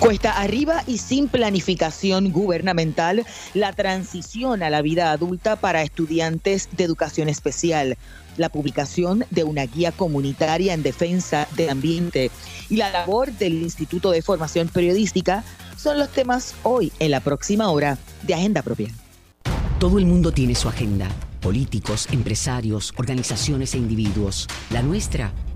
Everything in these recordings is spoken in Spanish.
Cuesta arriba y sin planificación gubernamental, la transición a la vida adulta para estudiantes de educación especial, la publicación de una guía comunitaria en defensa del ambiente y la labor del Instituto de Formación Periodística son los temas hoy en la próxima hora de Agenda Propia. Todo el mundo tiene su agenda, políticos, empresarios, organizaciones e individuos. La nuestra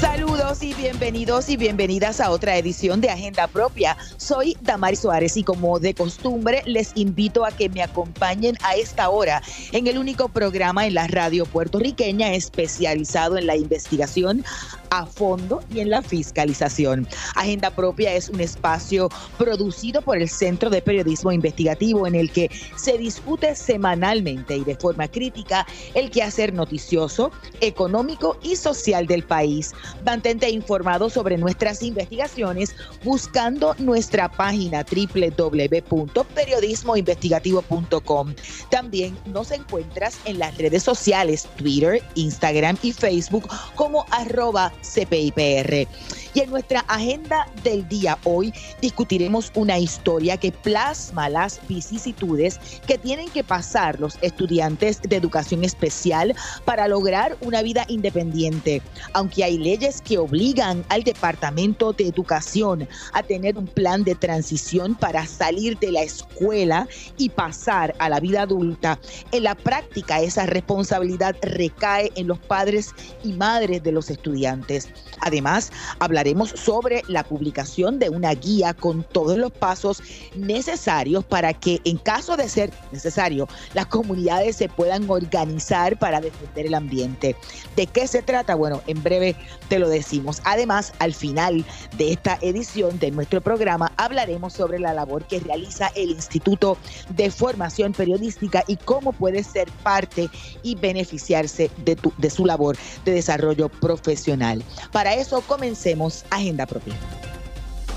Saludos y bienvenidos y bienvenidas a otra edición de Agenda Propia. Soy Damari Suárez y como de costumbre les invito a que me acompañen a esta hora en el único programa en la radio puertorriqueña especializado en la investigación a fondo y en la fiscalización. Agenda Propia es un espacio producido por el Centro de Periodismo Investigativo en el que se discute semanalmente y de forma crítica el quehacer noticioso, económico y social del país. Mantente informado sobre nuestras investigaciones buscando nuestra página www.periodismoinvestigativo.com. También nos encuentras en las redes sociales Twitter, Instagram y Facebook como arroba CPIPR. Y en nuestra agenda del día hoy discutiremos una historia que plasma las vicisitudes que tienen que pasar los estudiantes de educación especial para lograr una vida independiente. Aunque hay leyes que obligan al Departamento de Educación a tener un plan de transición para salir de la escuela y pasar a la vida adulta, en la práctica esa responsabilidad recae en los padres y madres de los estudiantes. Además, hablaremos sobre la publicación de una guía con todos los pasos necesarios para que en caso de ser necesario, las comunidades se puedan organizar para defender el ambiente. ¿De qué se trata? Bueno, en breve te lo decimos. Además, al final de esta edición de nuestro programa hablaremos sobre la labor que realiza el Instituto de Formación Periodística y cómo puede ser parte y beneficiarse de, de su labor de desarrollo profesional. Para eso comencemos Agenda Propia.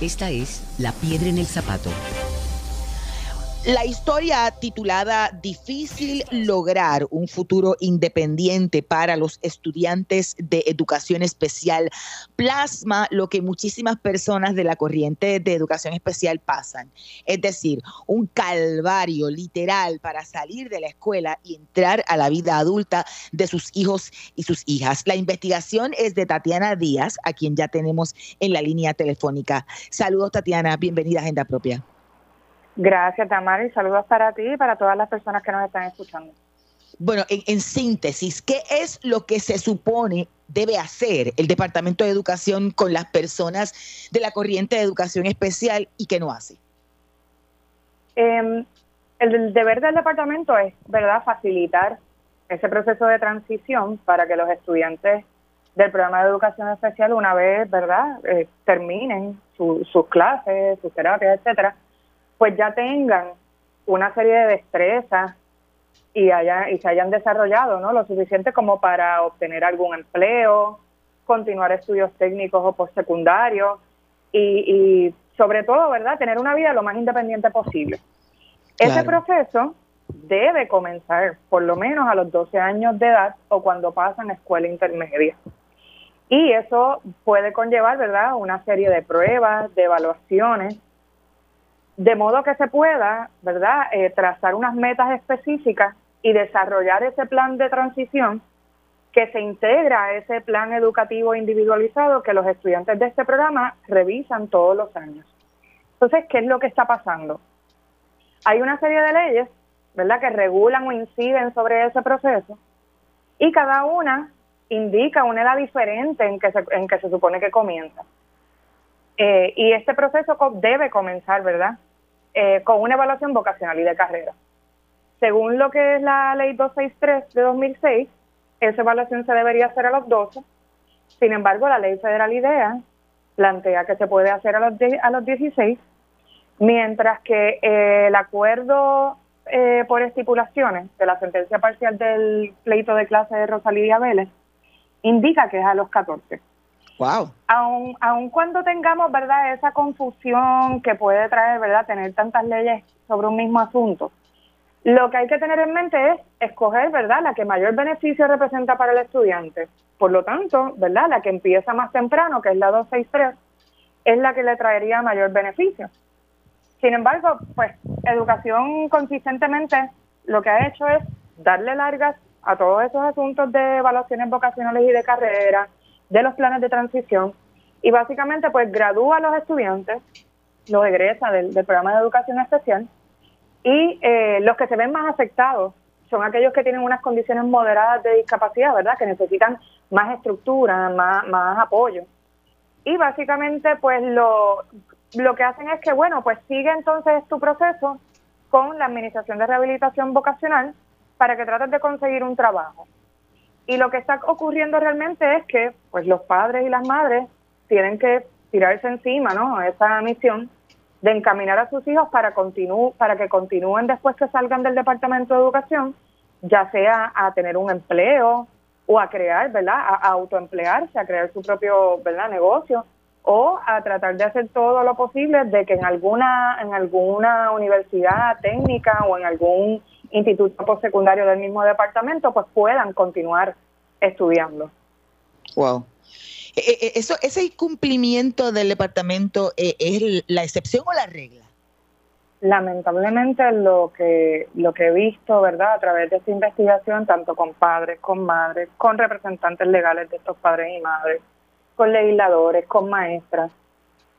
Esta es La Piedra en el Zapato la historia titulada Difícil lograr un futuro independiente para los estudiantes de educación especial plasma lo que muchísimas personas de la corriente de educación especial pasan. Es decir, un calvario literal para salir de la escuela y entrar a la vida adulta de sus hijos y sus hijas. La investigación es de Tatiana Díaz, a quien ya tenemos en la línea telefónica. Saludos Tatiana, bienvenida a Agenda Propia. Gracias, Tamara, y saludos para ti y para todas las personas que nos están escuchando. Bueno, en, síntesis, ¿qué es lo que se supone debe hacer el Departamento de Educación con las personas de la corriente de educación especial y qué no hace? Em, el deber del departamento es, ¿verdad?, facilitar ese proceso de transición para que los estudiantes del programa de educación especial, una vez, ¿verdad?, eh, terminen sus clases, sus terapias, etcétera, pues ya tengan una serie de destrezas y, haya, y se hayan desarrollado ¿no? lo suficiente como para obtener algún empleo, continuar estudios técnicos o postsecundarios y, y sobre todo, ¿verdad?, tener una vida lo más independiente posible. Ese proceso debe comenzar por lo menos a los 12 años de edad o cuando pasan a escuela intermedia. Y eso puede conllevar, ¿verdad?, una serie de pruebas, de evaluaciones de modo que se pueda, ¿verdad?, eh, trazar unas metas específicas y desarrollar ese plan de transición que se integra a ese plan educativo individualizado que los estudiantes de este programa revisan todos los años. Entonces, ¿qué es lo que está pasando? Hay una serie de leyes, ¿verdad?, que regulan o inciden sobre ese proceso y cada una indica una edad diferente en que se, en que se supone que comienza. Eh, y este proceso debe comenzar, ¿verdad?, eh, con una evaluación vocacional y de carrera. Según lo que es la ley 263 de 2006, esa evaluación se debería hacer a los 12. Sin embargo, la ley federal IDEA plantea que se puede hacer a los, a los 16, mientras que eh, el acuerdo eh, por estipulaciones de la sentencia parcial del pleito de clase de Rosalía Vélez indica que es a los 14. Aun, aun cuando tengamos, ¿verdad?, esa confusión que puede traer, ¿verdad?, tener tantas leyes sobre un mismo asunto, Lo que hay que tener en mente es escoger, ¿verdad?, la que mayor beneficio representa para el estudiante. Por lo tanto, ¿verdad?, la que empieza más temprano, que es la 263, es la que le traería mayor beneficio. Sin embargo, pues educación consistentemente lo que ha hecho es darle largas a todos esos asuntos de evaluaciones vocacionales y de carrera, de los planes de transición, y básicamente pues gradúa a los estudiantes, los egresa del, programa de educación especial, y eh, los que se ven más afectados son aquellos que tienen unas condiciones moderadas de discapacidad, ¿verdad? Que necesitan más estructura, más, más apoyo. Y básicamente, pues lo, lo que hacen es que, bueno, pues sigue entonces tu proceso con la Administración de Rehabilitación Vocacional para que trates de conseguir un trabajo. Y lo que está ocurriendo realmente es que, pues los padres y las madres tienen que tirarse encima, ¿no? Esa misión de encaminar a sus hijos para, para que continúen después que salgan del Departamento de Educación, ya sea a tener un empleo o a crear, ¿verdad? A, autoemplearse, a crear su propio, ¿verdad? Negocio o a tratar de hacer todo lo posible de que en alguna en alguna universidad técnica o en algún instituto postsecundario del mismo departamento pues puedan continuar estudiando. Wow. Eh, eh, eso, ese cumplimiento del departamento eh, es la excepción o la regla. Lamentablemente lo que lo que he visto, verdad, a través de esta investigación, tanto con padres, con madres, con representantes legales de estos padres y madres, con legisladores, con maestras,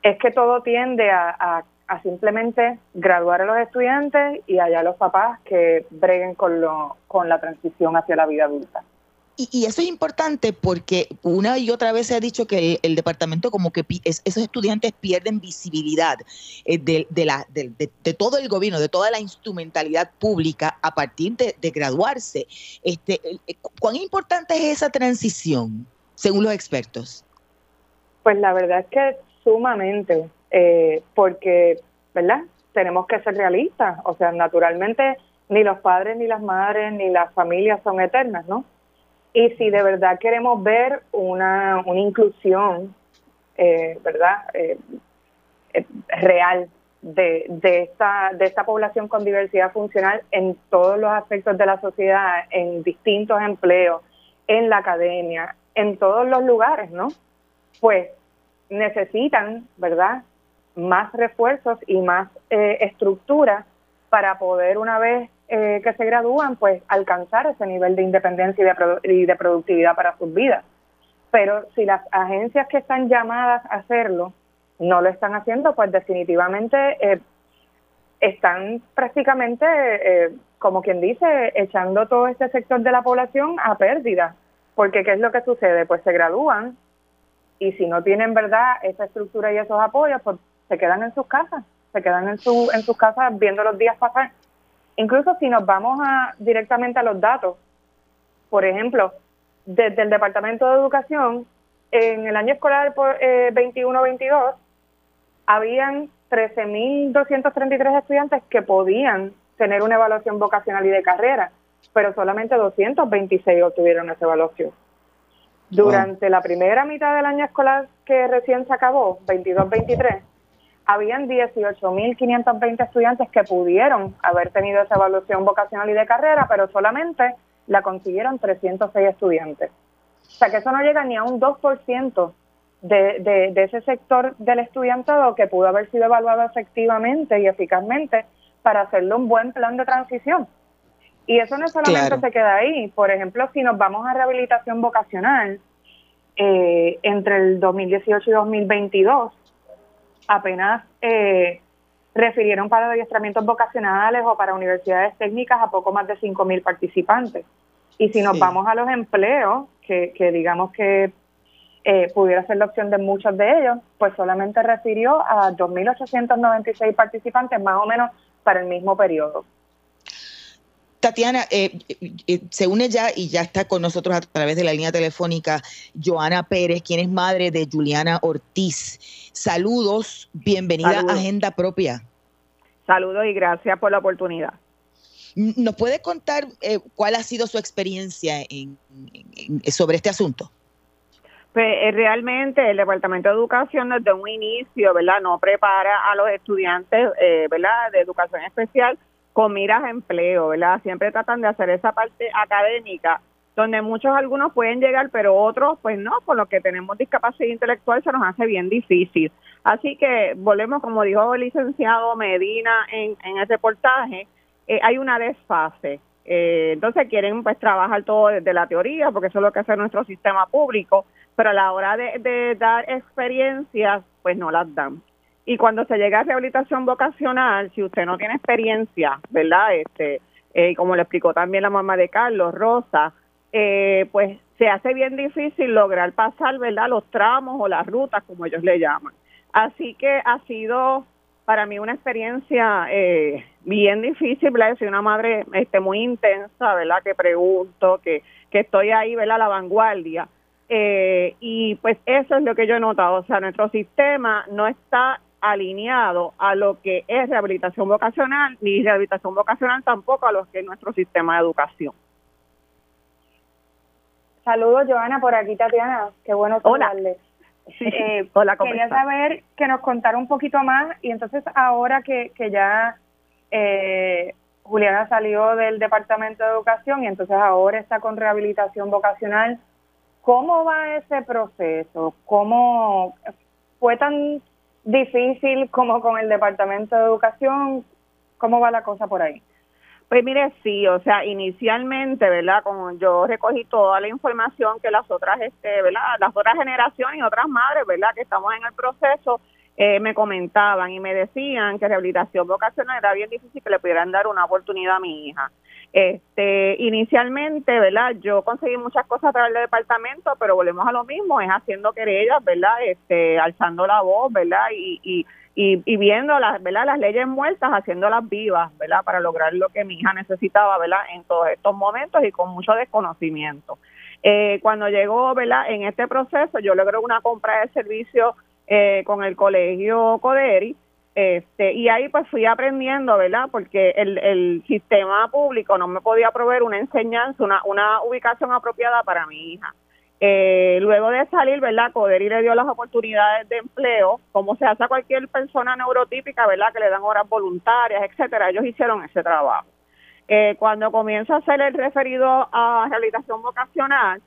es que todo tiende a, a, simplemente graduar a los estudiantes y allá los papás que breguen con, lo, con la transición hacia la vida adulta. Y, eso es importante porque una y otra vez se ha dicho que el, departamento como que esos estudiantes pierden visibilidad eh, de, la, de, todo el gobierno, de toda la instrumentalidad pública a partir de, graduarse. Este, eh, ¿Cuán importante es esa transición, según los expertos? Pues la verdad es que sumamente, eh, porque, ¿verdad? Tenemos que ser realistas, o sea, naturalmente ni los padres, ni las madres, ni las familias son eternas, ¿no? Y si de verdad queremos ver una, una inclusión, eh, ¿verdad? Eh, eh, real de, de, esta, de esta población con diversidad funcional en todos los aspectos de la sociedad, en distintos empleos, en la academia, en todos los lugares, ¿no? Pues necesitan, ¿verdad? Más refuerzos y más estructura para poder una vez eh, que se gradúan, pues alcanzar ese nivel de independencia y de, productividad para sus vidas. Pero si las agencias que están llamadas a hacerlo no lo están haciendo, pues definitivamente eh, están prácticamente, eh, como quien dice, echando todo este sector de la población a pérdida. Porque ¿qué es lo que sucede? Pues se gradúan y si no tienen, ¿verdad?, esa estructura y esos apoyos, pues se quedan en sus casas, se quedan en, su, en sus casas viendo los días pasar Incluso si nos vamos a, directamente a los datos, por ejemplo, desde el Departamento de Educación, en el año escolar eh, 21-22, habían 13.233 estudiantes que podían tener una evaluación vocacional y de carrera, pero solamente 226 obtuvieron esa evaluación. Durante la primera mitad del año escolar que recién se acabó, 22-23, habían 18.520 estudiantes que pudieron haber tenido esa evaluación vocacional y de carrera, pero solamente la consiguieron 306 estudiantes. O sea que eso no llega ni a un 2% de, de, de ese sector del estudiantado que pudo haber sido evaluado efectivamente y eficazmente para hacerle un buen plan de transición. Y eso no solamente se queda ahí. Por ejemplo, si nos vamos a rehabilitación vocacional, eh, entre el 2018 y 2022, apenas eh, refirieron para adiestramientos vocacionales o para universidades técnicas a poco más de 5.000 participantes. Y si nos vamos a los empleos, que, digamos que eh, pudiera ser la opción de muchos de ellos, pues solamente refirió a 2.896 participantes más o menos para el mismo periodo. Tatiana, eh, eh, se une ya y ya está con nosotros a través de la línea telefónica Joana Pérez, quien es madre de Juliana Ortiz. Saludos, bienvenida a Agenda Propia. Saludos y gracias por la oportunidad. ¿Nos puede contar eh, cuál ha sido su experiencia sobre este asunto? Pues realmente el Departamento de Educación desde un inicio, ¿verdad? No prepara a los estudiantes, ¿verdad? De educación especial con miras a empleo, ¿verdad? Siempre tratan de hacer esa parte académica, donde muchos algunos pueden llegar, pero otros, pues no, por lo que tenemos discapacidad intelectual se nos hace bien difícil. Así que volvemos, como dijo el licenciado Medina en, en ese reportaje, eh, hay una desfase. Eh, entonces quieren pues trabajar todo desde la teoría, porque eso es lo que hace nuestro sistema público, pero a la hora de, de dar experiencias, pues no las dan. Y cuando se llega a rehabilitación vocacional, si usted no tiene experiencia, ¿verdad? Este, eh, como le explicó también la mamá de Carlos, Rosa, eh, pues se hace bien difícil lograr pasar, ¿verdad? Los tramos o las rutas, como ellos le llaman. Así que ha sido para mí una experiencia eh, bien difícil, ¿verdad? Soy una madre este, muy intensa, ¿verdad? Que pregunto, que, que estoy ahí, ¿verdad? A la vanguardia. Eh, y pues eso es lo que yo he notado, o sea, nuestro sistema no está alineado a lo que es rehabilitación vocacional, ni rehabilitación vocacional tampoco a lo que es nuestro sistema de educación. Saludos, Joana, por aquí Tatiana, qué bueno saludarles. Eh, Hola, quería saber que nos contara un poquito más y entonces ahora que, que ya eh, Juliana salió del Departamento de Educación y entonces ahora está con rehabilitación vocacional, ¿cómo va ese proceso? ¿Cómo fue tan difícil como con el Departamento de Educación? ¿Cómo va la cosa por ahí? Pues mire, sí, o sea, inicialmente, ¿verdad? Como yo recogí toda la información que las otras, este, ¿verdad? Las otras generaciones y otras madres, ¿verdad? Que estamos en el proceso, eh, me comentaban y me decían que rehabilitación vocacional era bien difícil que le pudieran dar una oportunidad a mi hija. Este, inicialmente, ¿verdad? Yo conseguí muchas cosas a través del departamento, pero volvemos a lo mismo, es haciendo querellas, ¿verdad? Este, alzando la voz, ¿verdad? Y, y y, y viendo las, ¿verdad? las leyes muertas, haciéndolas vivas, ¿verdad? Para lograr lo que mi hija necesitaba, ¿verdad? En todos estos momentos y con mucho desconocimiento. Eh, cuando llegó, ¿verdad? En este proceso, yo logré una compra de servicio eh, con el colegio Coderi, este, y ahí pues fui aprendiendo, ¿verdad? Porque el, el sistema público no me podía proveer una enseñanza, una, una ubicación apropiada para mi hija. Eh, luego de salir, ¿verdad? Coderi le dio las oportunidades de empleo, como se hace a cualquier persona neurotípica, ¿verdad? Que le dan horas voluntarias, etcétera. Ellos hicieron ese trabajo. Eh, cuando comienzo a hacer el referido a rehabilitación vocacional,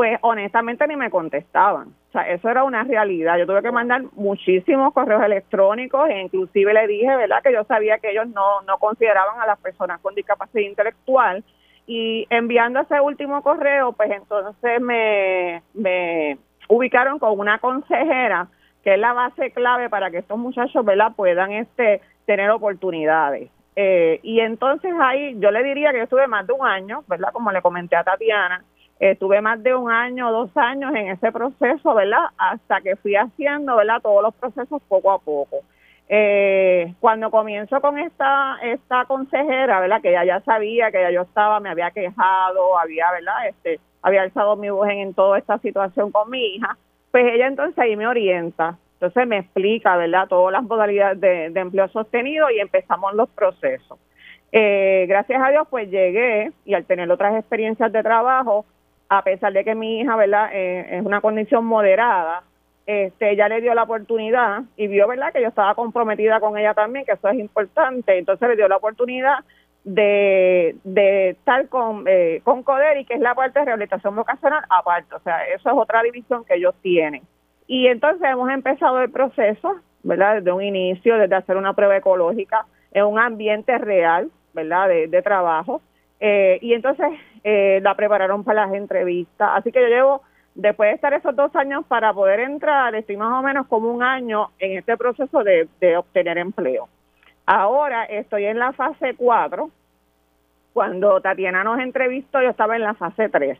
pues honestamente ni me contestaban. O sea, eso era una realidad. Yo tuve que mandar muchísimos correos electrónicos e inclusive le dije, ¿verdad? Que yo sabía que ellos no, no consideraban a las personas con discapacidad intelectual y enviando ese último correo, pues entonces me, me ubicaron con una consejera que es la base clave para que estos muchachos ¿verdad? puedan este tener oportunidades. Eh, y entonces ahí yo le diría que yo estuve más de un año, ¿verdad? Como le comenté a Tatiana, estuve más de un año, dos años en ese proceso, ¿verdad? Hasta que fui haciendo, ¿verdad? Todos los procesos poco a poco. Eh, cuando comienzo con esta esta consejera, ¿verdad? Que ella ya sabía que ya yo estaba, me había quejado, había, ¿verdad? Este, había alzado mi voz en, toda esta situación con mi hija, pues ella entonces ahí me orienta, entonces me explica, ¿verdad? Todas las modalidades de, empleo sostenido y empezamos los procesos. Eh, gracias a Dios, pues llegué y al tener otras experiencias de trabajo, a pesar de que mi hija, ¿verdad? Eh, es una condición moderada, este, ella le dio la oportunidad y vio, ¿verdad?, que yo estaba comprometida con ella también, que eso es importante. Entonces le dio la oportunidad de, de estar con, eh, con Coderi, que es la parte de rehabilitación vocacional, aparte. O sea, eso es otra división que ellos tienen. Y entonces hemos empezado el proceso, ¿verdad?, desde un inicio, desde hacer una prueba ecológica en un ambiente real, ¿verdad?, de, de trabajo. Eh, y entonces eh, la prepararon para las entrevistas. Así que yo llevo Después de estar esos dos años para poder entrar, estoy más o menos como un año en este proceso de, obtener empleo. Ahora estoy en la fase 4. Cuando Tatiana nos entrevistó, yo estaba en la fase 3.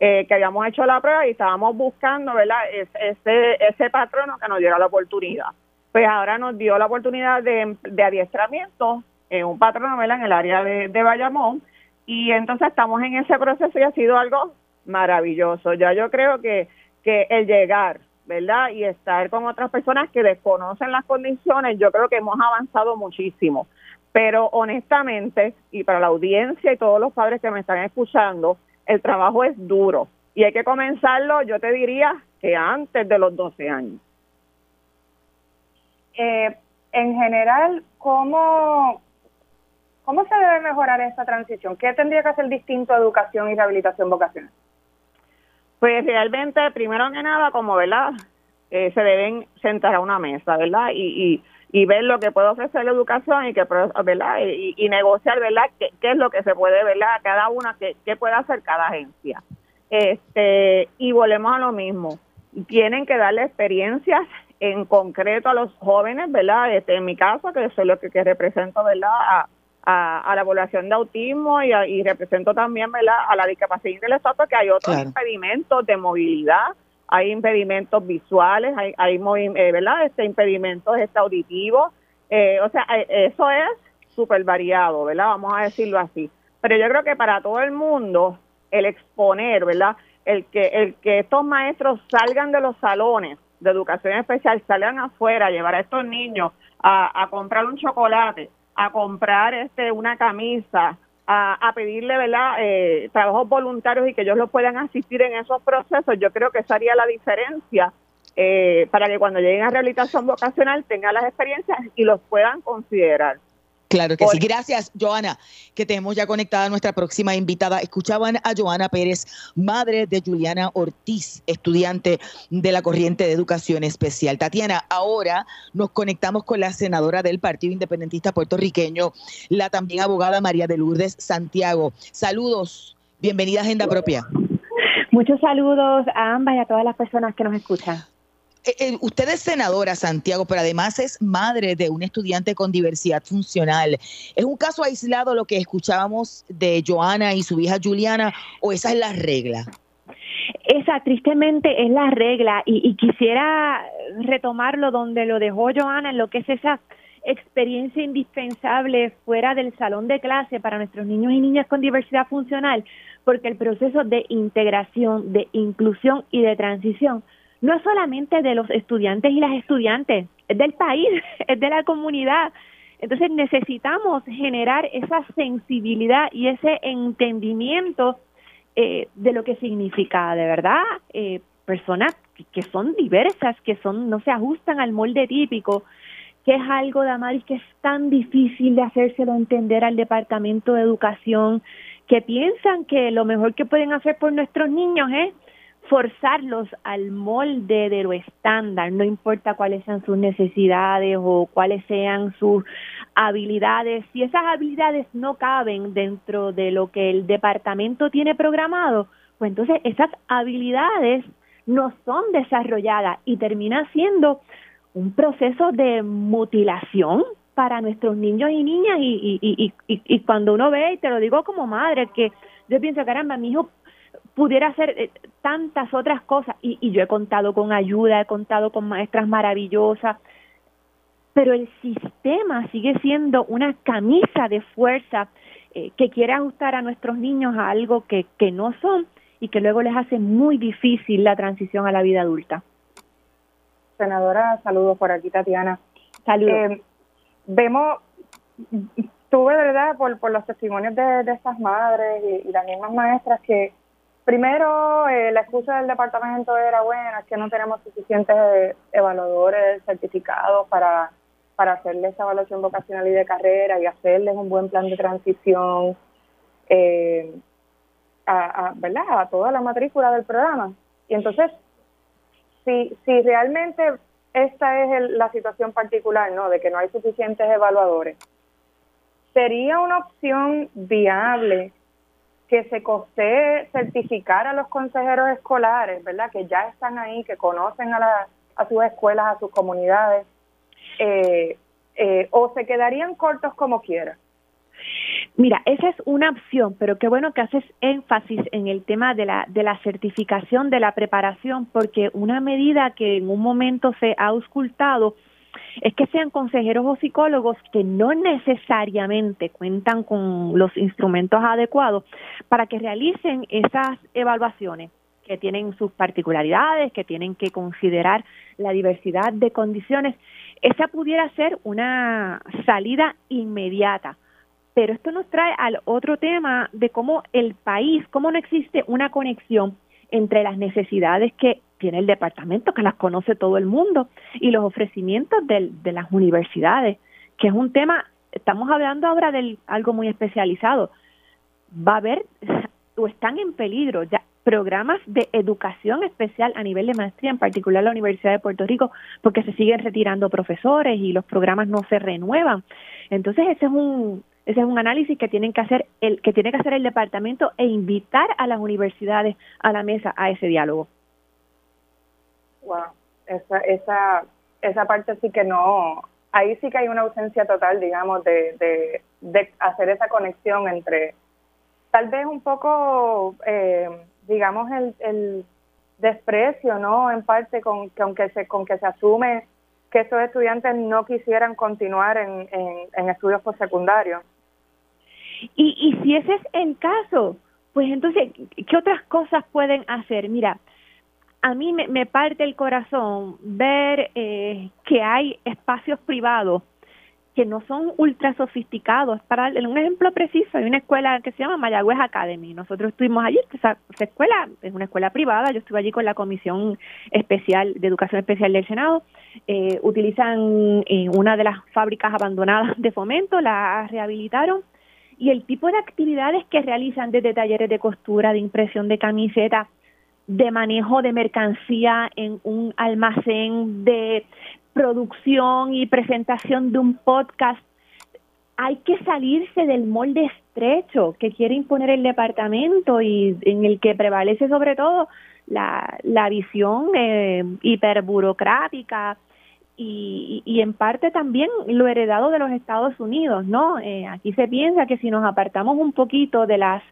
Eh, que habíamos hecho la prueba y estábamos buscando, ¿verdad? ese, ese patrono que nos diera la oportunidad. Pues ahora nos dio la oportunidad de, de adiestramiento en un patrono, ¿verdad? En el área de, de Bayamón. Y entonces estamos en ese proceso y ha sido algo maravilloso. Ya yo creo que, que el llegar, ¿verdad? Y estar con otras personas que desconocen las condiciones, yo creo que hemos avanzado muchísimo. Pero honestamente, y para la audiencia y todos los padres que me están escuchando, el trabajo es duro. Y hay que comenzarlo, yo te diría, que antes de los 12 años. Eh, en general, ¿cómo, ¿cómo se debe mejorar esta transición? ¿Qué tendría que hacer distinto a educación y rehabilitación vocacional? Pues realmente, primero que nada, como, ¿verdad? Eh, se deben sentar a una mesa, ¿verdad? Y, y, ver lo que puede ofrecer la educación y que verdad y, negociar verdad ¿Qué, es lo que se puede verdad cada una qué, qué puede hacer cada agencia este y volvemos a lo mismo tienen que darle experiencias en concreto a los jóvenes, ¿verdad? Este, en mi caso, que soy lo que, represento, ¿verdad? A, a, la población de autismo y, y, represento también, ¿verdad? A la discapacidad intelectual, porque hay otros impedimentos de movilidad, hay impedimentos visuales, hay, hay eh, ¿verdad? Este, impedimentos este, auditivos. Eh, o sea, eh, eso es súper variado, ¿verdad? Vamos a decirlo así. Pero yo creo que para todo el mundo, el exponer, ¿verdad? El que, el que estos maestros salgan de los salones de educación especial salgan afuera a llevar a estos niños a, comprar un chocolate, a comprar este una camisa, a, pedirle verdad eh, trabajos voluntarios y que ellos los puedan asistir en esos procesos, yo creo que esa haría la diferencia eh, para que cuando lleguen a rehabilitación vocacional tengan las experiencias y los puedan considerar. Claro que sí. Gracias, Joana, que tenemos ya conectada a nuestra próxima invitada. Escuchaban a Joana Pérez, madre de Juliana Ortiz, estudiante de la corriente de educación especial. Tatiana, ahora nos conectamos con la senadora del Partido Independentista puertorriqueño, la también abogada María de Lourdes Santiago. Saludos, bienvenida a Agenda Propia. Muchos saludos a ambas y a todas las personas que nos escuchan. Eh, eh, usted es senadora, Santiago, pero además es madre de un estudiante con diversidad funcional. ¿Es un caso aislado lo que escuchábamos de Joana y su hija Juliana o esa es la regla? Esa tristemente es la regla y, y quisiera retomarlo donde lo dejó Joana en lo que es esa experiencia indispensable fuera del salón de clase para nuestros niños y niñas con diversidad funcional, porque el proceso de integración, de inclusión y de transición no es solamente de los estudiantes y las estudiantes, es del país, es de la comunidad. Entonces necesitamos generar esa sensibilidad y ese entendimiento eh, de lo que significa de verdad eh, personas que son diversas, que son no se ajustan al molde típico, que es algo, Damaris, que es tan difícil de hacérselo entender al Departamento de Educación, que piensan que lo mejor que pueden hacer por nuestros niños es forzarlos al molde de lo estándar, no importa cuáles sean sus necesidades o cuáles sean sus habilidades. Si esas habilidades no caben dentro de lo que el departamento tiene programado, pues entonces esas habilidades no son desarrolladas y termina siendo un proceso de mutilación para nuestros niños y niñas y, y, y, cuando uno ve, y te lo digo como madre, que yo pienso, caramba, mi hijo pudiera hacer eh, tantas otras cosas y, y yo he contado con ayuda, he contado con maestras maravillosas, pero el sistema sigue siendo una camisa de fuerza eh, que quiere ajustar a nuestros niños a algo que, que no son y que luego les hace muy difícil la transición a la vida adulta. Senadora, saludos por aquí, Tatiana. Saludos. Eh, vemos, tuve, ¿verdad?, por, por los testimonios de, de estas madres y, y las mismas maestras que Primero, eh, la excusa del departamento era, bueno, es que no tenemos suficientes evaluadores certificados para, para hacerles esa evaluación vocacional y de carrera y hacerles un buen plan de transición eh, a, ¿verdad? a toda la matrícula del programa. Y entonces, si, si realmente esta es la situación particular, ¿no? De que no hay suficientes evaluadores, sería una opción viable que se costee certificar a los consejeros escolares, ¿verdad? Que ya están ahí, que conocen a, a sus escuelas, a sus comunidades, eh, eh, o se quedarían cortos como quiera. Mira, esa es una opción, pero qué bueno que haces énfasis en el tema de la, de la certificación, de la preparación, porque una medida que en un momento se ha auscultado es que sean consejeros o psicólogos que no necesariamente cuentan con los instrumentos adecuados para que realicen esas evaluaciones que tienen sus particularidades, que tienen que considerar la diversidad de condiciones. Esa pudiera ser una salida inmediata. Pero esto nos trae al otro tema de cómo el país, cómo no existe una conexión entre las necesidades que tiene el departamento, que las conoce todo el mundo, y los ofrecimientos de, las universidades, que es un tema estamos hablando ahora de algo muy especializado. Va a haber o están en peligro ya programas de educación especial a nivel de maestría, en particular la Universidad de Puerto Rico, porque se siguen retirando profesores y los programas no se renuevan. Entonces, ese es un ese es un análisis que tienen que hacer el que tiene que hacer el departamento e invitar a las universidades a la mesa a ese diálogo. Wow, esa esa esa parte sí que no ahí sí que hay una ausencia total, digamos, de, de, hacer esa conexión entre tal vez un poco eh, digamos, el, el desprecio, ¿no? En parte con que aunque se, con que se asume que esos estudiantes no quisieran continuar en, en, estudios postsecundarios. Y, y si ese es el caso, pues entonces, ¿qué otras cosas pueden hacer? Mira, a mí me, parte el corazón ver eh, que hay espacios privados que no son ultra sofisticados. Para un ejemplo preciso, hay una escuela que se llama Mayagüez Academy. Nosotros estuvimos allí, esa, escuela es una escuela privada, yo estuve allí con la Comisión Especial de Educación Especial del Senado. Eh, utilizan eh, una de las fábricas abandonadas de fomento, la rehabilitaron y el tipo de actividades que realizan desde talleres de costura, de impresión de camiseta, de manejo de mercancía en un almacén, de producción y presentación de un podcast, hay que salirse del molde estrecho que quiere imponer el departamento y en el que prevalece sobre todo la, la visión eh, hiperburocrática y, y, en parte también lo heredado de los Estados Unidos, ¿no? Eh, aquí se piensa que si nos apartamos un poquito de las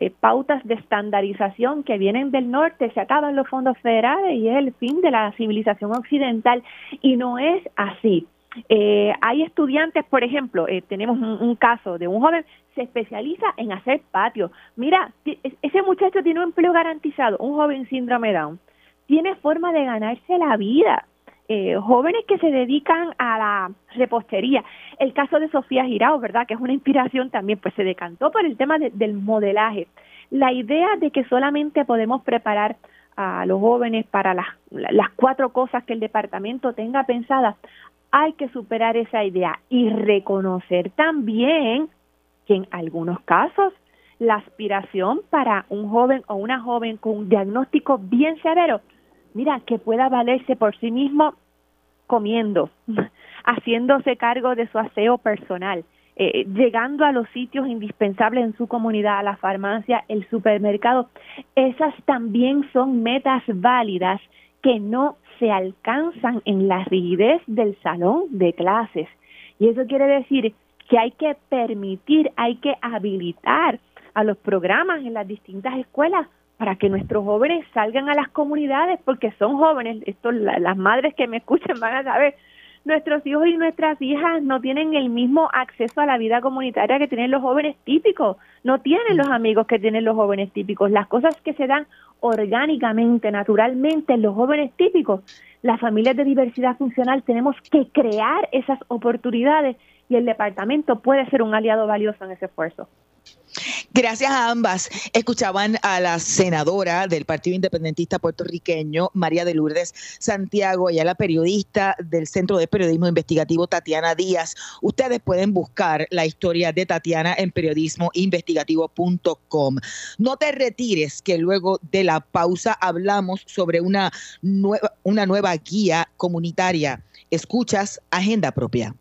eh, pautas de estandarización que vienen del norte, se acaban los fondos federales y es el fin de la civilización occidental y no es así. Eh, hay estudiantes, por ejemplo, eh, tenemos un, caso de un joven se especializa en hacer patio. Mira, ese muchacho tiene un empleo garantizado, un joven síndrome Down. Tiene forma de ganarse la vida. Eh, jóvenes que se dedican a la repostería. El caso de Sofía Girao, ¿verdad? Que es una inspiración también, pues se decantó por el tema del modelaje. La idea de que solamente podemos preparar a los jóvenes para las, las cuatro cosas que el departamento tenga pensadas, hay que superar esa idea y reconocer también que en algunos casos la aspiración para un joven o una joven con un diagnóstico bien severo mira, que pueda valerse por sí mismo comiendo, haciéndose cargo de su aseo personal, eh, llegando a los sitios indispensables en su comunidad, a la farmacia, el supermercado. Esas también son metas válidas que no se alcanzan en la rigidez del salón de clases. Y eso quiere decir que hay que permitir, hay que habilitar a los programas en las distintas escuelas para que nuestros jóvenes salgan a las comunidades, porque son jóvenes, esto las madres que me escuchen van a saber, nuestros hijos y nuestras hijas no tienen el mismo acceso a la vida comunitaria que tienen los jóvenes típicos, no tienen los amigos que tienen los jóvenes típicos, las cosas que se dan orgánicamente, naturalmente en los jóvenes típicos, las familias de diversidad funcional tenemos que crear esas oportunidades y el departamento puede ser un aliado valioso en ese esfuerzo. Gracias a ambas. Escuchaban a la senadora del Partido Independentista puertorriqueño, María de Lourdes Santiago, y a la periodista del Centro de Periodismo Investigativo, Tatiana Díaz. Ustedes pueden buscar la historia de Tatiana en periodismoinvestigativo.com. No te retires, que luego de la pausa hablamos sobre una nueva, una nueva guía comunitaria. Escuchas Agenda Propia.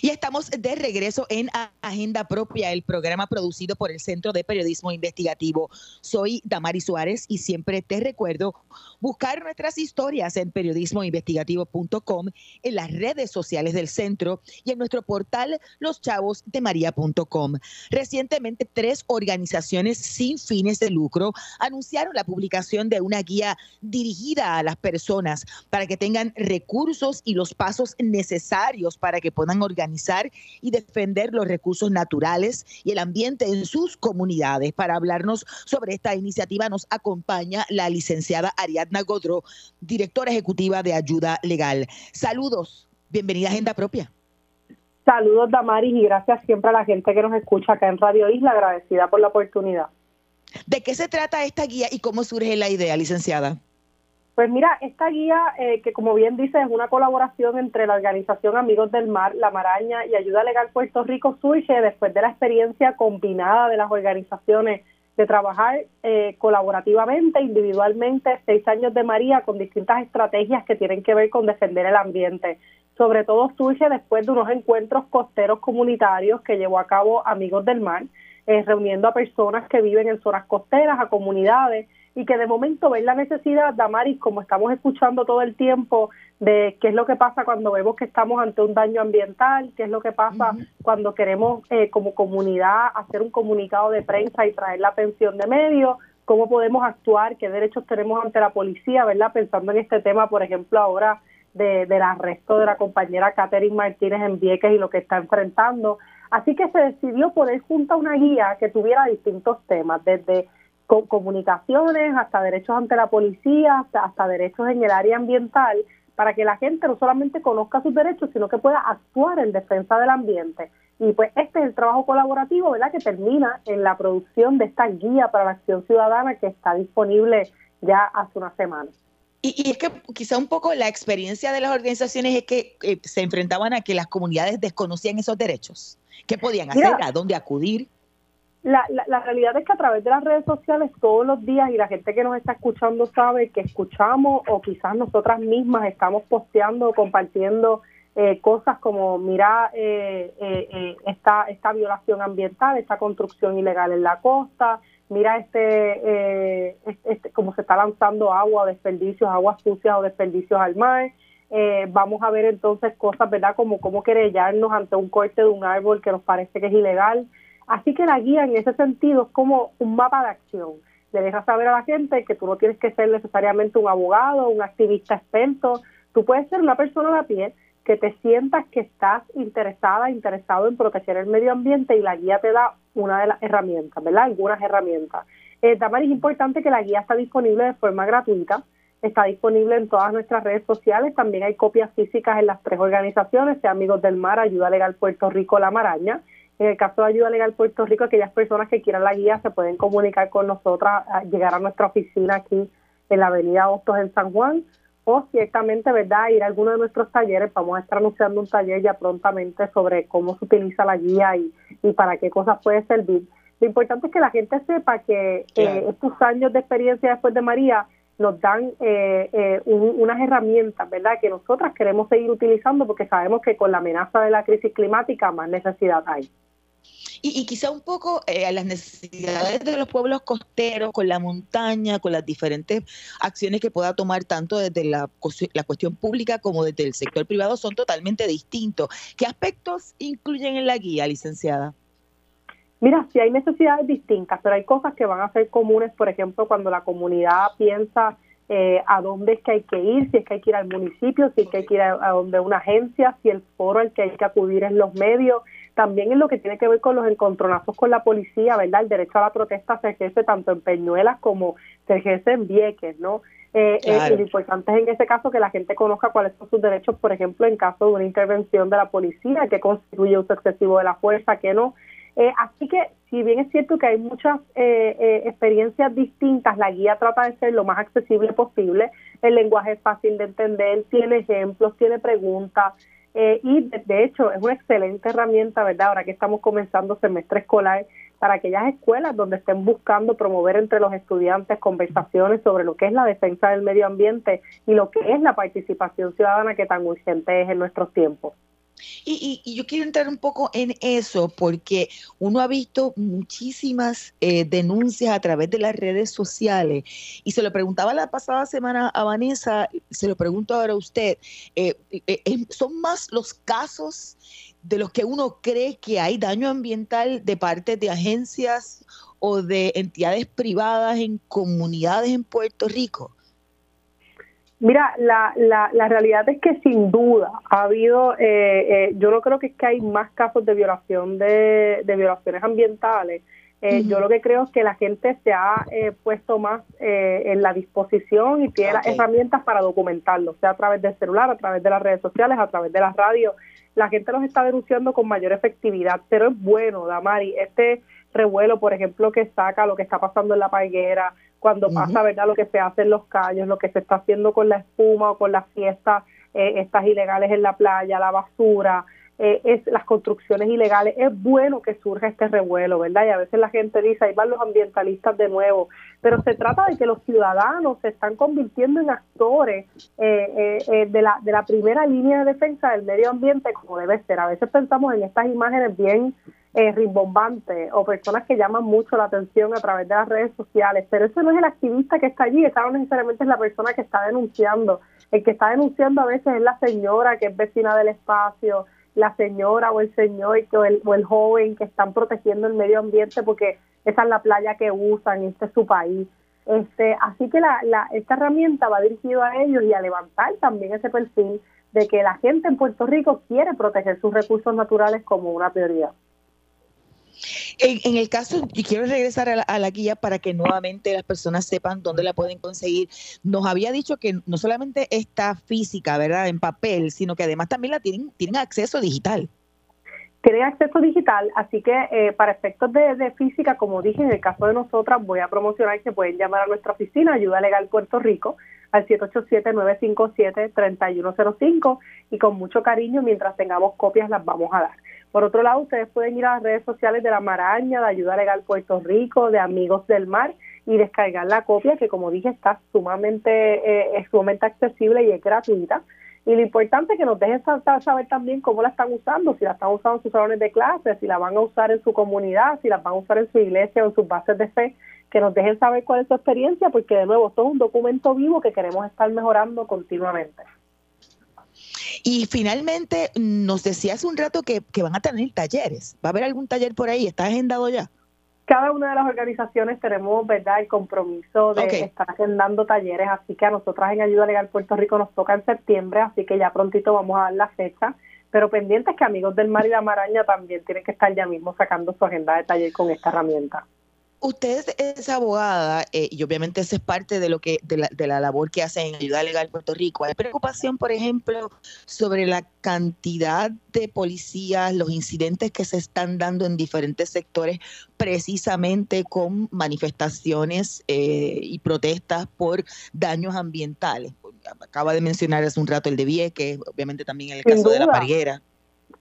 Y estamos de regreso en Agenda Propia, el programa producido por el Centro de Periodismo Investigativo. Soy Damari Suárez y siempre te recuerdo buscar nuestras historias en periodismoinvestigativo.com, en las redes sociales del centro y en nuestro portal loschavosdemaria.com. Recientemente, tres organizaciones sin fines de lucro anunciaron la publicación de una guía dirigida a las personas para que tengan recursos y los pasos necesarios para que puedan organizar y defender los recursos naturales y el ambiente en sus comunidades. Para hablarnos sobre esta iniciativa nos acompaña la licenciada Ariadna Godro, directora ejecutiva de Ayuda Legal. Saludos, bienvenida a Agenda Propia. Saludos, Damaris, y gracias siempre a la gente que nos escucha acá en Radio Isla, agradecida por la oportunidad. ¿De qué se trata esta guía y cómo surge la idea, licenciada? Pues mira, esta guía, eh, que como bien dice, es una colaboración entre la organización Amigos del Mar, La Maraña y Ayuda Legal Puerto Rico surge después de la experiencia combinada de las organizaciones de trabajar eh, colaborativamente, individualmente, seis años de María con distintas estrategias que tienen que ver con defender el ambiente. Sobre todo surge después de unos encuentros costeros comunitarios que llevó a cabo Amigos del Mar, eh, reuniendo a personas que viven en zonas costeras, a comunidades, y que de momento ven la necesidad, Damaris, como estamos escuchando todo el tiempo, de qué es lo que pasa cuando vemos que estamos ante un daño ambiental, qué es lo que pasa cuando queremos eh, como comunidad hacer un comunicado de prensa y traer la pensión de medio, cómo podemos actuar, qué derechos tenemos ante la policía, ¿verdad? Pensando en este tema, por ejemplo, ahora de, del arresto de la compañera Catherine Martínez en Vieques y lo que está enfrentando. Así que se decidió poner junto a una guía que tuviera distintos temas, desde con comunicaciones, hasta derechos ante la policía, hasta, derechos en el área ambiental, para que la gente no solamente conozca sus derechos, sino que pueda actuar en defensa del ambiente. Y pues este es el trabajo colaborativo, ¿verdad?, que termina en la producción de esta guía para la acción ciudadana que está disponible ya hace una semana. Y, es que quizá un poco la experiencia de las organizaciones es que eh, se enfrentaban a que las comunidades desconocían esos derechos. ¿Qué podían hacer? ¿A dónde acudir? La, la, realidad es que a través de las redes sociales todos los días y la gente que nos está escuchando sabe que escuchamos o quizás nosotras mismas estamos posteando o compartiendo eh, cosas como mira eh, eh, esta, esta violación ambiental, esta construcción ilegal en la costa, mira este, este cómo se está lanzando agua desperdicios, aguas sucias o desperdicios al mar. vamos a ver entonces cosas, ¿verdad? Como cómo querellarnos ante un corte de un árbol que nos parece que es ilegal. Así que la guía en ese sentido es como un mapa de acción. Le deja saber a la gente que tú no tienes que ser necesariamente un abogado, un activista experto. Tú puedes ser una persona de a pie que te sientas que estás interesada, interesado en proteger el medio ambiente y la guía te da una de las herramientas, ¿verdad? Algunas herramientas. Eh, es importante que la guía está disponible de forma gratuita, está disponible en todas nuestras redes sociales, también hay copias físicas en las tres organizaciones, sea Amigos del Mar, Ayuda Legal Puerto Rico, La Maraña, en el caso de Ayuda Legal Puerto Rico, aquellas personas que quieran la guía se pueden comunicar con nosotras, llegar a nuestra oficina aquí en la avenida Hostos en San Juan o ciertamente, ¿verdad?, ir a alguno de nuestros talleres. Vamos a estar anunciando un taller ya prontamente sobre cómo se utiliza la guía y, y para qué cosas puede servir. Lo importante es que la gente sepa que eh, estos años de experiencia después de María nos dan eh, eh, unas herramientas, ¿verdad?, que nosotras queremos seguir utilizando porque sabemos que con la amenaza de la crisis climática más necesidad hay. Y, quizá un poco eh, a las necesidades de los pueblos costeros, con la montaña, con las diferentes acciones que pueda tomar tanto desde la, la cuestión pública como desde el sector privado, son totalmente distintos. ¿Qué aspectos incluyen en la guía, licenciada? Mira, sí hay necesidades distintas, pero hay cosas que van a ser comunes, por ejemplo, cuando la comunidad piensa eh, a dónde es que hay que ir, si es que hay que ir al municipio, si es que hay que ir a, a donde una agencia, si el foro al que hay que acudir en los medios, también en lo que tiene que ver con los encontronazos con la policía, ¿verdad? El derecho a la protesta se ejerce tanto en Peñuelas como se ejerce en Vieques, ¿no? Eh, eh, y lo importante es en ese caso que la gente conozca cuáles son sus derechos, por ejemplo, en caso de una intervención de la policía, que constituye uso excesivo de la fuerza, que no. Eh, así que, si bien es cierto que hay muchas experiencias distintas, la guía trata de ser lo más accesible posible. El lenguaje es fácil de entender, tiene ejemplos, tiene preguntas. Eh, y de, hecho es una excelente herramienta, ¿verdad? Ahora que estamos comenzando semestre escolar, para aquellas escuelas donde estén buscando promover entre los estudiantes conversaciones sobre lo que es la defensa del medio ambiente y lo que es la participación ciudadana que tan urgente es en nuestros tiempos. Y, yo quiero entrar un poco en eso porque uno ha visto muchísimas eh, denuncias a través de las redes sociales y se lo preguntaba la pasada semana a Vanessa, se lo pregunto ahora a usted, eh, eh, ¿son más los casos de los que uno cree que hay daño ambiental de parte de agencias o de entidades privadas en comunidades en Puerto Rico? Mira, la, la, la realidad es que sin duda ha habido, eh, eh, yo no creo que es que hay más casos de violación de, de violaciones ambientales. Eh, yo lo que creo es que la gente se ha puesto más en la disposición y tiene las herramientas para documentarlo, sea a través del celular, a través de las redes sociales, a través de las radios. La gente los está denunciando con mayor efectividad, pero es bueno, Damari, este revuelo, por ejemplo, que saca lo que está pasando en la paiguera cuando pasa, ¿verdad? Lo que se hace en los calles, lo que se está haciendo con la espuma o con las fiestas, eh, estas ilegales en la playa, la basura, eh, es las construcciones ilegales. Es bueno que surja este revuelo, ¿verdad? Y a veces la gente dice, ahí van los ambientalistas de nuevo, pero se trata de que los ciudadanos se están convirtiendo en actores eh, eh, de, la, de la primera línea de defensa del medio ambiente como debe ser. A veces pensamos en estas imágenes bien rimbombantes o personas que llaman mucho la atención a través de las redes sociales, pero ese no es el activista que está allí, esa no necesariamente es la persona que está denunciando. El que está denunciando a veces es la señora que es vecina del espacio, la señora o el señor o el, o el joven que están protegiendo el medio ambiente porque esa es la playa que usan, este es su país. Este, así que la, la, esta herramienta va dirigida a ellos y a levantar también ese perfil de que la gente en Puerto Rico quiere proteger sus recursos naturales como una prioridad. En, el caso, y quiero regresar a la, guía para que nuevamente las personas sepan dónde la pueden conseguir. Nos había dicho que no solamente está física, ¿verdad?, en papel, sino que además también la tienen, tienen acceso digital. Tienen acceso digital, así que eh, para efectos de, física, como dije, en el caso de nosotras, voy a promocionar que pueden llamar a nuestra oficina, Ayuda Legal Puerto Rico, al 787-957-3105 y con mucho cariño, mientras tengamos copias, las vamos a dar. Por otro lado, ustedes pueden ir a las redes sociales de la Maraña, de Ayuda Legal Puerto Rico, de Amigos del Mar y descargar la copia que, como dije, está sumamente, eh, sumamente accesible y es gratuita. Y lo importante es que nos dejen saber también cómo la están usando, si la están usando en sus salones de clases, si la van a usar en su comunidad, si la van a usar en su iglesia o en sus bases de fe, que nos dejen saber cuál es su experiencia, porque de nuevo, esto es un documento vivo que queremos estar mejorando continuamente. Y finalmente, nos decía hace un rato que, van a tener talleres. ¿Va a haber algún taller por ahí? ¿Está agendado ya? Cada una de las organizaciones tenemos, ¿verdad?, el compromiso de estar agendando talleres, así que a nosotras en Ayuda Legal Puerto Rico nos toca en septiembre, así que ya prontito vamos a dar la fecha, pero pendientes que Amigos del Mar y la Maraña también tienen que estar ya mismo sacando su agenda de taller con esta herramienta usted es abogada eh, y obviamente esa es parte de lo que de la, de la labor que hace en Ayuda Legal Puerto Rico. ¿Hay preocupación, por ejemplo, sobre la cantidad de policías, los incidentes que se están dando en diferentes sectores precisamente con manifestaciones eh, y protestas por daños ambientales? Acaba de mencionar hace un rato el de Vieques, obviamente también el caso de la Parguera.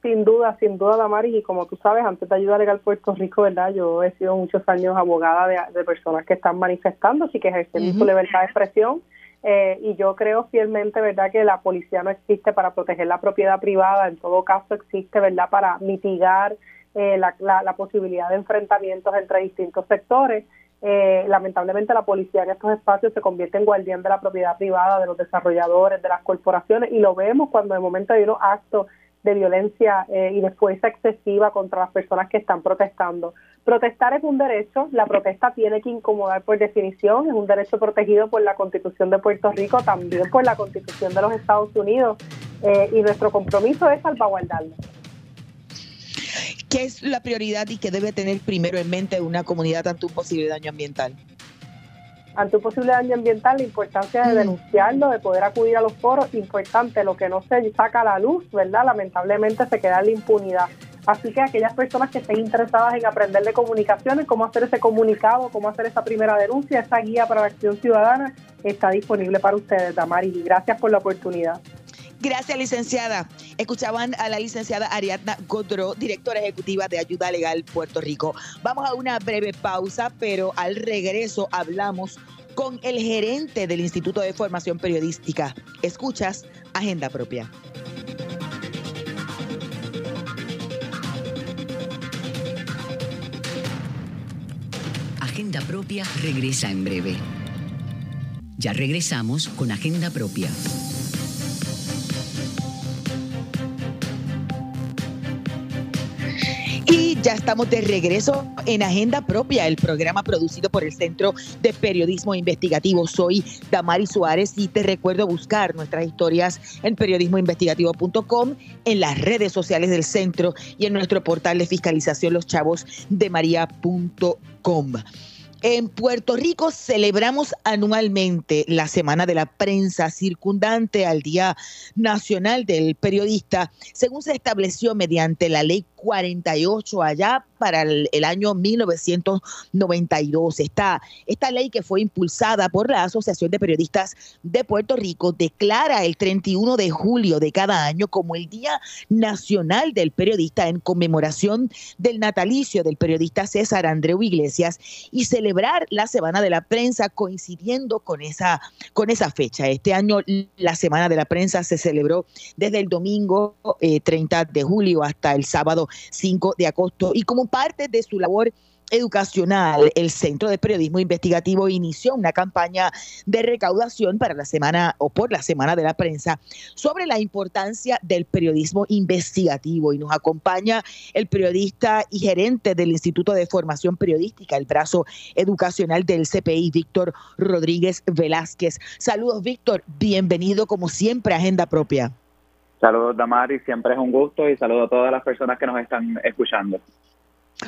Sin duda, sin duda, Damaris, y como tú sabes, antes de ayudar Legal Puerto Rico, ¿verdad? Yo he sido muchos años abogada de, personas que están manifestando, así que ejercen su libertad de expresión. Eh, y yo creo fielmente, ¿verdad?, que la policía no existe para proteger la propiedad privada, en todo caso existe, ¿verdad?, para mitigar eh, la, la, posibilidad de enfrentamientos entre distintos sectores. Eh, lamentablemente la policía en estos espacios se convierte en guardián de la propiedad privada, de los desarrolladores, de las corporaciones, y lo vemos cuando de momento hay unos actos de violencia eh, y de fuerza excesiva contra las personas que están protestando. Protestar es un derecho, la protesta tiene que incomodar por definición, es un derecho protegido por la Constitución de Puerto Rico, también por la Constitución de los Estados Unidos, eh, y nuestro compromiso es salvaguardarlo. ¿Qué es la prioridad y qué debe tener primero en mente una comunidad ante un posible daño ambiental? Ante un posible daño ambiental, la importancia de mm. denunciarlo, de poder acudir a los foros, importante, lo que no se saca a la luz, ¿verdad? Lamentablemente se queda en la impunidad. Así que aquellas personas que estén interesadas en aprender de comunicaciones, cómo hacer ese comunicado, cómo hacer esa primera denuncia, esa guía para la acción ciudadana, está disponible para ustedes, Damari. Gracias por la oportunidad. Gracias, licenciada. Escuchaban a la licenciada Ariadna Godro, directora ejecutiva de Ayuda Legal Puerto Rico. Vamos a una breve pausa, pero al regreso hablamos con el gerente del Instituto de Formación Periodística. Escuchas Agenda Propia. Agenda Propia regresa en breve. Ya regresamos con Agenda Propia. Ya estamos de regreso en Agenda Propia, el programa producido por el Centro de Periodismo Investigativo. Soy Damari Suárez y te recuerdo buscar nuestras historias en periodismoinvestigativo.com, en las redes sociales del centro y en nuestro portal de fiscalización loschavosdemaria.com. En Puerto Rico celebramos anualmente la Semana de la Prensa circundante al Día Nacional del Periodista, según se estableció mediante la Ley 48 allá para el, año 1992. Esta, esta ley que fue impulsada por la Asociación de Periodistas de Puerto Rico declara el 31 de julio de cada año como el Día Nacional del Periodista en conmemoración del natalicio del periodista César Andreu Iglesias y celebrar la Semana de la Prensa coincidiendo con esa, con esa fecha. Este año la Semana de la Prensa se celebró desde el domingo 30 eh, de julio hasta el sábado 5 de agosto y como parte de su labor educacional, el Centro de Periodismo Investigativo inició una campaña de recaudación para la semana o por la semana de la prensa sobre la importancia del periodismo investigativo y nos acompaña el periodista y gerente del Instituto de Formación Periodística, el brazo educacional del CPI, Víctor Rodríguez Velázquez. Saludos, Víctor. Bienvenido como siempre a Agenda Propia. Saludos, Damari. Siempre es un gusto y saludo a todas las personas que nos están escuchando.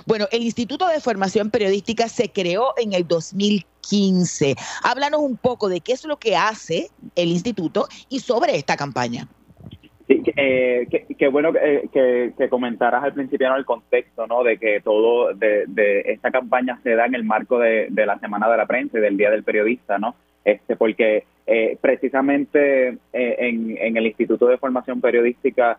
Bueno, el Instituto de Formación Periodística se creó en el 2015. Háblanos un poco de qué es lo que hace el instituto y sobre esta campaña. Sí, eh, qué bueno eh, que, que, comentaras al principio el contexto, ¿no? De que todo de, esta campaña se da en el marco de, la Semana de la Prensa y del Día del Periodista, ¿no? Este, porque eh, precisamente en, en el Instituto de Formación Periodística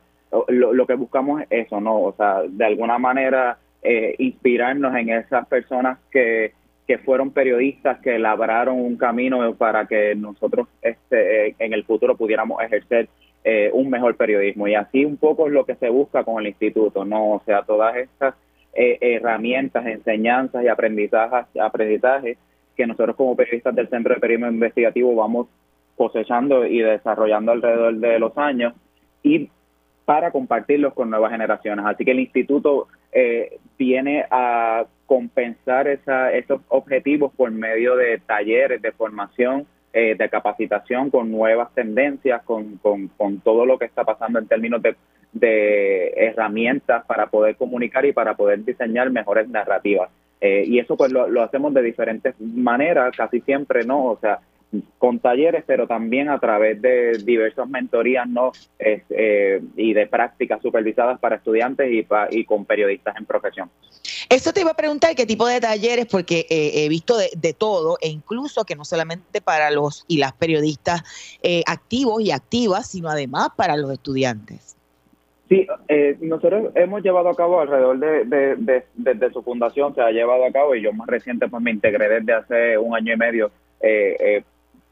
lo, lo que buscamos es eso, ¿no? O sea, de alguna manera eh, inspirarnos en esas personas que, que fueron periodistas, que labraron un camino para que nosotros este, eh, en el futuro pudiéramos ejercer eh, un mejor periodismo. Y así un poco es lo que se busca con el instituto, ¿no? O sea, todas estas herramientas, enseñanzas y aprendizajes, aprendizajes que nosotros como periodistas del Centro de Periodismo Investigativo vamos cosechando y desarrollando alrededor de los años y para compartirlos con nuevas generaciones. Así que el instituto eh, viene a compensar esa, esos objetivos por medio de talleres de formación, eh, de capacitación con nuevas tendencias, con, con, todo lo que está pasando en términos de, de herramientas para poder comunicar y para poder diseñar mejores narrativas. Eh, y eso pues lo, lo, hacemos de diferentes maneras, casi siempre, ¿no? O sea, con talleres, pero también a través de diversas mentorías no eh, y de prácticas supervisadas para estudiantes y, y con periodistas en profesión. Eso te iba a preguntar qué tipo de talleres, porque eh, he visto de, todo, e incluso que no solamente para los y las periodistas eh, activos y activas, sino además para los estudiantes. Sí, nosotros hemos llevado a cabo alrededor de, desde su fundación, se ha llevado a cabo y yo más reciente pues me integré desde hace un año y medio eh,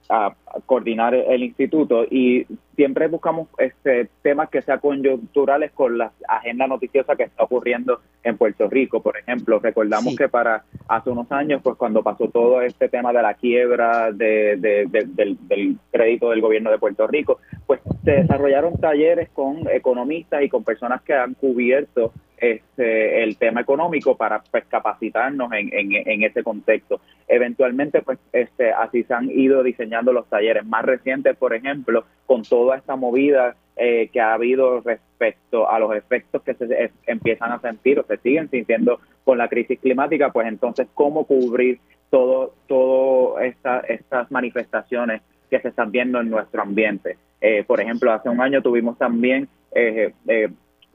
a, coordinar el instituto y siempre buscamos este temas que sean coyunturales con la agenda noticiosa que está ocurriendo en Puerto Rico. Por ejemplo, recordamos que para hace unos años, pues cuando pasó todo este tema de la quiebra de, del, del, crédito del gobierno de Puerto Rico, pues se desarrollaron talleres con economistas y con personas que han cubierto este, el tema económico para pues, capacitarnos en, en, ese contexto. Eventualmente, pues este, así se han ido diseñando los talleres más recientes, por ejemplo, con toda esta movida eh, que ha habido respecto a los efectos que se empiezan a sentir o se siguen sintiendo con la crisis climática, pues entonces cómo cubrir todo, todo esta, estas manifestaciones que se están viendo en nuestro ambiente. Eh, por ejemplo, hace un año tuvimos también eh, eh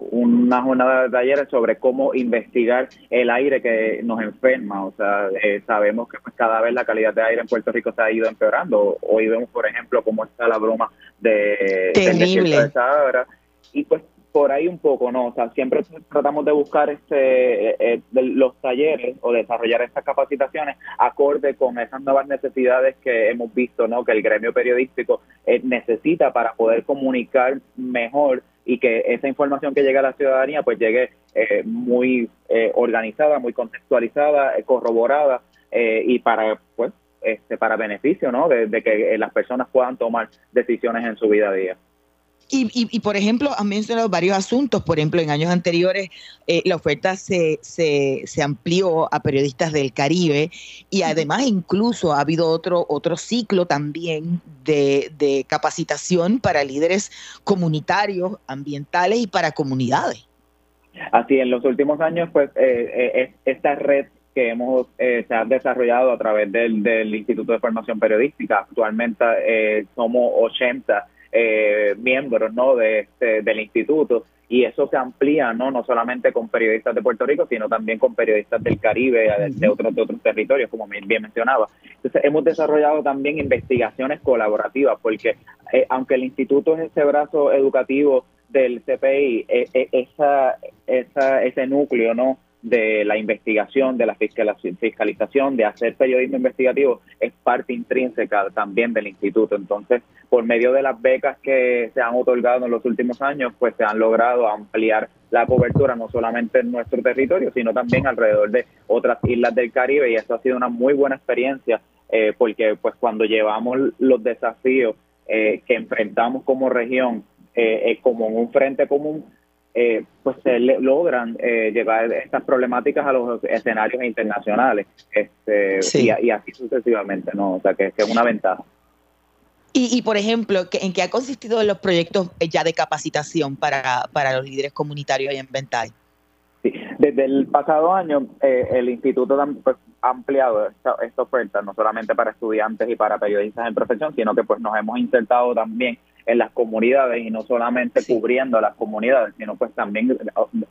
una jornada de talleres sobre cómo investigar el aire que nos enferma. O sea, eh, sabemos que pues, cada vez la calidad de aire en Puerto Rico se ha ido empeorando. Hoy vemos, por ejemplo, cómo está la broma de, Terrible. de Y pues por ahí un poco, ¿no? O sea, siempre tratamos de buscar este eh, eh, los talleres o desarrollar estas capacitaciones acorde con esas nuevas necesidades que hemos visto, ¿no? Que el gremio periodístico necesita para poder comunicar mejor y que esa información que llega a la ciudadanía pues llegue eh, muy eh, organizada, muy contextualizada, eh, corroborada y para pues este para beneficio ¿no? de, que las personas puedan tomar decisiones en su vida a día. Y, y, por ejemplo, han mencionado varios asuntos. Por ejemplo, en años anteriores la oferta se, se, se, amplió a periodistas del Caribe y además incluso ha habido otro, otro ciclo también de, capacitación para líderes comunitarios, ambientales y para comunidades. Así, en los últimos años, pues, eh, eh esta red que hemos eh, se ha desarrollado a través del, del, Instituto de Formación Periodística. Actualmente eh, somos 80 miembros ¿no? de este, del instituto. Y eso se amplía no no solamente con periodistas de Puerto Rico sino también con periodistas del Caribe de, otros de otros territorios como bien mencionaba. Entonces hemos desarrollado también investigaciones colaborativas porque eh, aunque el instituto es ese brazo educativo del CPI eh, eh, esa, esa ese núcleo no de la investigación, de la fiscalización, de hacer periodismo investigativo, es parte intrínseca también del instituto. Entonces, por medio de las becas que se han otorgado en los últimos años, pues se han logrado ampliar la cobertura no solamente en nuestro territorio, sino también alrededor de otras islas del Caribe y eso ha sido una muy buena experiencia eh, porque pues cuando llevamos los desafíos eh, que enfrentamos como región eh, como en un frente común, eh, pues se logran eh, llevar estas problemáticas a los escenarios internacionales este, y, así sucesivamente, ¿no? O sea, que, es una ventaja. Y, y, por ejemplo, ¿en qué ha consistido los proyectos ya de capacitación para, para los líderes comunitarios en Ventay? Sí. Desde el pasado año, eh, el instituto pues, ampliado esta, esta, oferta, no solamente para estudiantes y para periodistas en profesión, sino que pues nos hemos insertado también en las comunidades y no solamente cubriendo a las comunidades, sino pues también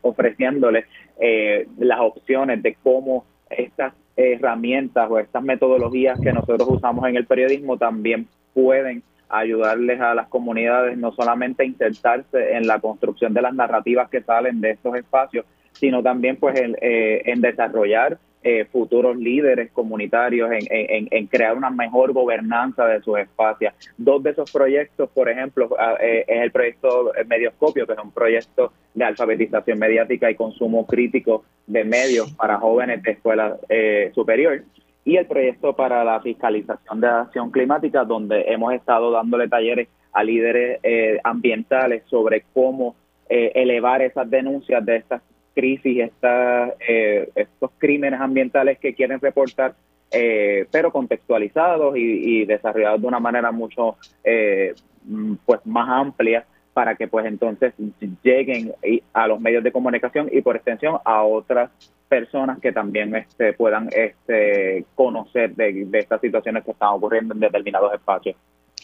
ofreciéndoles eh, las opciones de cómo estas herramientas o estas metodologías que nosotros usamos en el periodismo también pueden ayudarles a las comunidades no solamente a insertarse en la construcción de las narrativas que salen de estos espacios, sino también pues en, eh, en desarrollar eh, futuros líderes comunitarios en, crear una mejor gobernanza de sus espacios. Dos de esos proyectos, por ejemplo, ah, eh, es el proyecto Medioscopio, que es un proyecto de alfabetización mediática y consumo crítico de medios para jóvenes de escuela eh, superior, y el proyecto para la fiscalización de acción climática, donde hemos estado dándole talleres a líderes ambientales sobre cómo elevar esas denuncias de estas crisis, esta, eh, estos crímenes ambientales que quieren reportar, eh, pero contextualizados y, desarrollados de una manera mucho eh, mm, pues más amplia para que pues entonces lleguen a los medios de comunicación y por extensión a otras personas que también este, puedan este, conocer de estas situaciones que están ocurriendo en determinados espacios.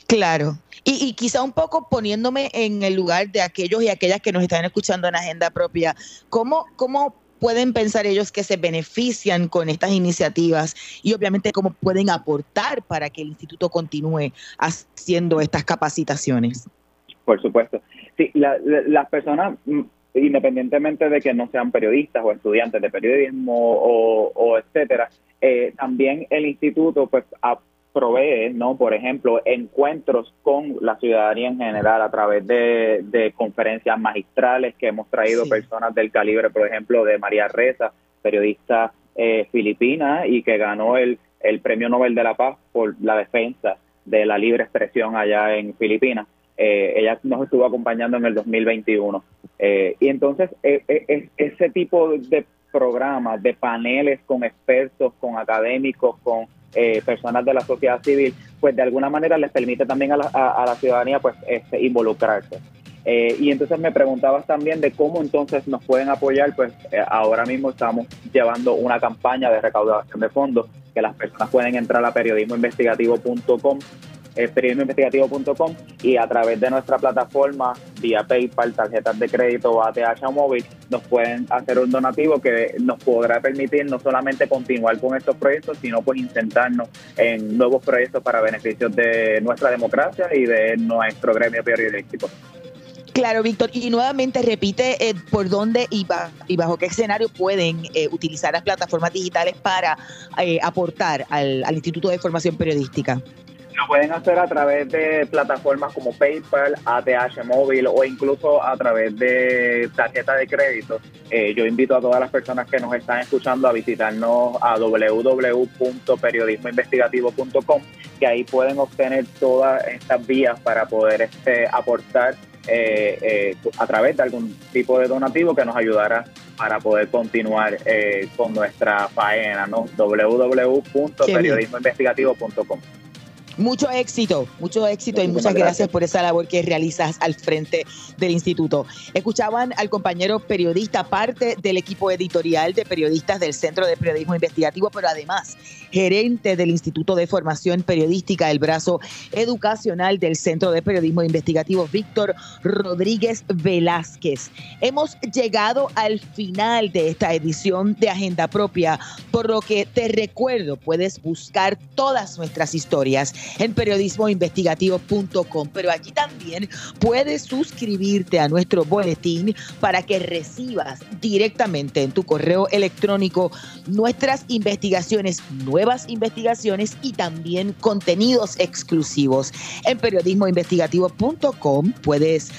Claro. Y, quizá un poco poniéndome en el lugar de aquellos y aquellas que nos están escuchando en agenda propia, ¿cómo, cómo pueden pensar ellos que se benefician con estas iniciativas y obviamente cómo pueden aportar para que el instituto continúe haciendo estas capacitaciones? Por supuesto. Sí, las personas, mm, independientemente de que no sean periodistas o estudiantes de periodismo o, etcétera, eh, también el instituto pues provee, ¿no? Por ejemplo, encuentros con la ciudadanía en general a través de, conferencias magistrales que hemos traído personas del calibre, por ejemplo, de María Reza, periodista eh, filipina y que ganó el, el Premio Nobel de la Paz por la defensa de la libre expresión allá en Filipinas. Eh, ella nos estuvo acompañando en el 2021. Eh, y entonces, ese tipo de programas, de paneles con expertos, con académicos, con eh, personas de la sociedad civil, pues de alguna manera les permite también a la, a, la ciudadanía pues este, involucrarse. Eh, y entonces me preguntabas también de cómo entonces nos pueden apoyar, pues eh, ahora mismo estamos llevando una campaña de recaudación de fondos que las personas pueden entrar a periodismoinvestigativo.com es periodismoinvestigativo.com y a través de nuestra plataforma vía PayPal, tarjetas de crédito o ATH o móvil nos pueden hacer un donativo que nos podrá permitir no solamente continuar con estos proyectos, sino pues intentarnos en nuevos proyectos para beneficios de nuestra democracia y de nuestro gremio periodístico. Claro, Víctor. Y nuevamente repite eh, por dónde y, y, bajo qué escenario pueden eh, utilizar las plataformas digitales para eh, aportar al Instituto de Formación Periodística. Lo pueden hacer a través de plataformas como PayPal, ATH móvil o incluso a través de tarjeta de crédito. Eh, yo invito a todas las personas que nos están escuchando a visitarnos a www.periodismoinvestigativo.com, que ahí pueden obtener todas estas vías para poder este, aportar eh, eh, a través de algún tipo de donativo que nos ayudara para poder continuar con nuestra faena, ¿no? www.periodismoinvestigativo.com. Mucho éxito, mucho éxito y muchas gracias. por esa labor que realizas al frente del instituto. Escuchaban al compañero periodista, parte del equipo editorial de periodistas del Centro de Periodismo Investigativo, pero además gerente del Instituto de Formación Periodística, el brazo educacional del Centro de Periodismo Investigativo, Víctor Rodríguez Velázquez. Hemos llegado al final de esta edición de Agenda Propia, por lo que te recuerdo, puedes buscar todas nuestras historias en periodismoinvestigativo.com, pero allí también puedes suscribirte a nuestro boletín para que recibas directamente en tu correo electrónico nuestras investigaciones, nuevas investigaciones y también contenidos exclusivos. En periodismoinvestigativo.com puedes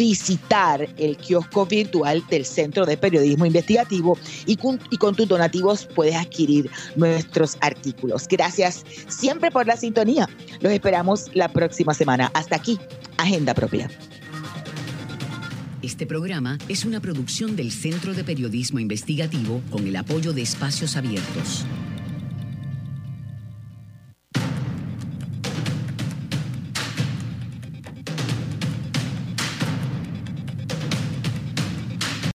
visitar el kiosco virtual del Centro de Periodismo Investigativo y con, tus donativos puedes adquirir nuestros artículos. Gracias siempre por la sintonía. Los esperamos la próxima semana. Hasta aquí, Agenda Propia. Este programa es una producción del Centro de Periodismo Investigativo con el apoyo de Espacios Abiertos.